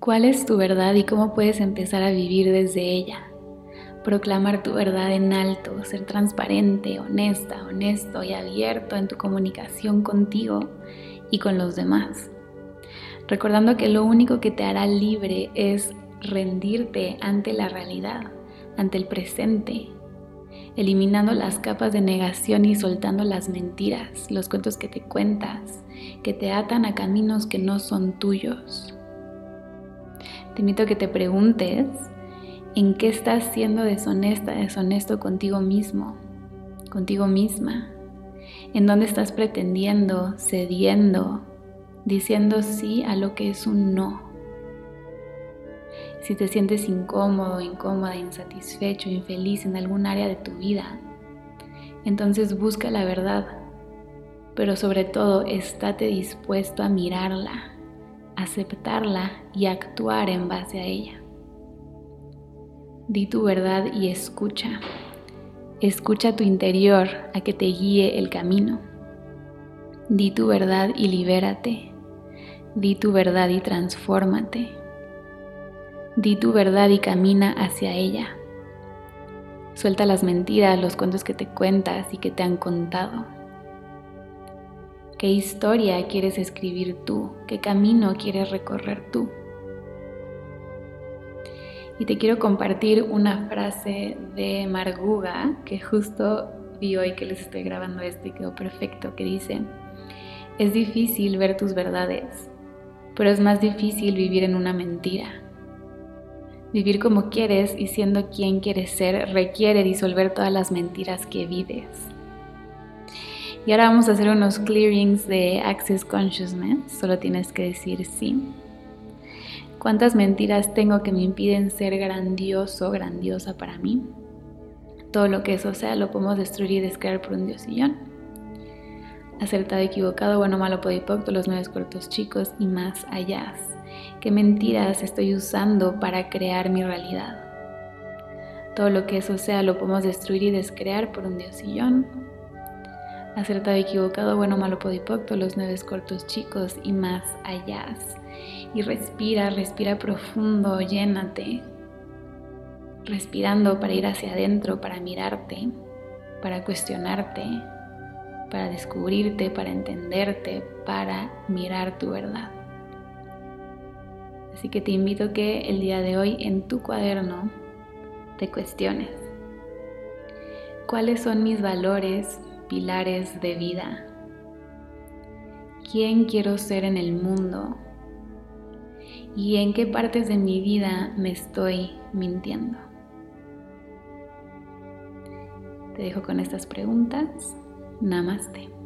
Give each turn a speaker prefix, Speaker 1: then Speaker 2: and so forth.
Speaker 1: ¿Cuál es tu verdad y cómo puedes empezar a vivir desde ella? Proclamar tu verdad en alto, ser transparente, honesta, honesto y abierto en tu comunicación contigo y con los demás. Recordando que lo único que te hará libre es rendirte ante la realidad, ante el presente, eliminando las capas de negación y soltando las mentiras, los cuentos que te cuentas, que te atan a caminos que no son tuyos. Te invito a que te preguntes en qué estás siendo deshonesta, deshonesto contigo mismo, contigo misma, en dónde estás pretendiendo, cediendo, diciendo sí a lo que es un no. Si te sientes incómodo, incómoda, insatisfecho, infeliz en algún área de tu vida, entonces busca la verdad, pero sobre todo estate dispuesto a mirarla, aceptarla y actuar en base a ella. Di tu verdad y escucha. Escucha tu interior a que te guíe el camino. Di tu verdad y libérate. Di tu verdad y transfórmate. Di tu verdad y camina hacia ella. Suelta las mentiras, los cuentos que te cuentas y que te han contado. ¿Qué historia quieres escribir tú? ¿Qué camino quieres recorrer tú? Y te quiero compartir una frase de Marguga que justo vi hoy que les estoy grabando esto y quedó perfecto, que dice, es difícil ver tus verdades, pero es más difícil vivir en una mentira. Vivir como quieres y siendo quien quieres ser requiere disolver todas las mentiras que vives. Y ahora vamos a hacer unos clearings de Access Consciousness. Solo tienes que decir sí. ¿Cuántas mentiras tengo que me impiden ser grandioso, grandiosa para mí? Todo lo que eso sea lo podemos destruir y descrear por un diosillón. Acertado, equivocado, bueno, malo, podipocto, los nueve cortos chicos y más allá. ¿Qué mentiras estoy usando para crear mi realidad? Todo lo que eso sea lo podemos destruir y descrear por un diosillón acertado, equivocado, bueno, malo, podipocto, los nueve cortos chicos y más allá. Y respira, respira profundo, llénate. Respirando para ir hacia adentro, para mirarte, para cuestionarte, para descubrirte, para entenderte, para mirar tu verdad. Así que te invito que el día de hoy en tu cuaderno te cuestiones. ¿Cuáles son mis valores, pilares de vida. ¿Quién quiero ser en el mundo? ¿Y en qué partes de mi vida me estoy mintiendo? Te dejo con estas preguntas. Namaste.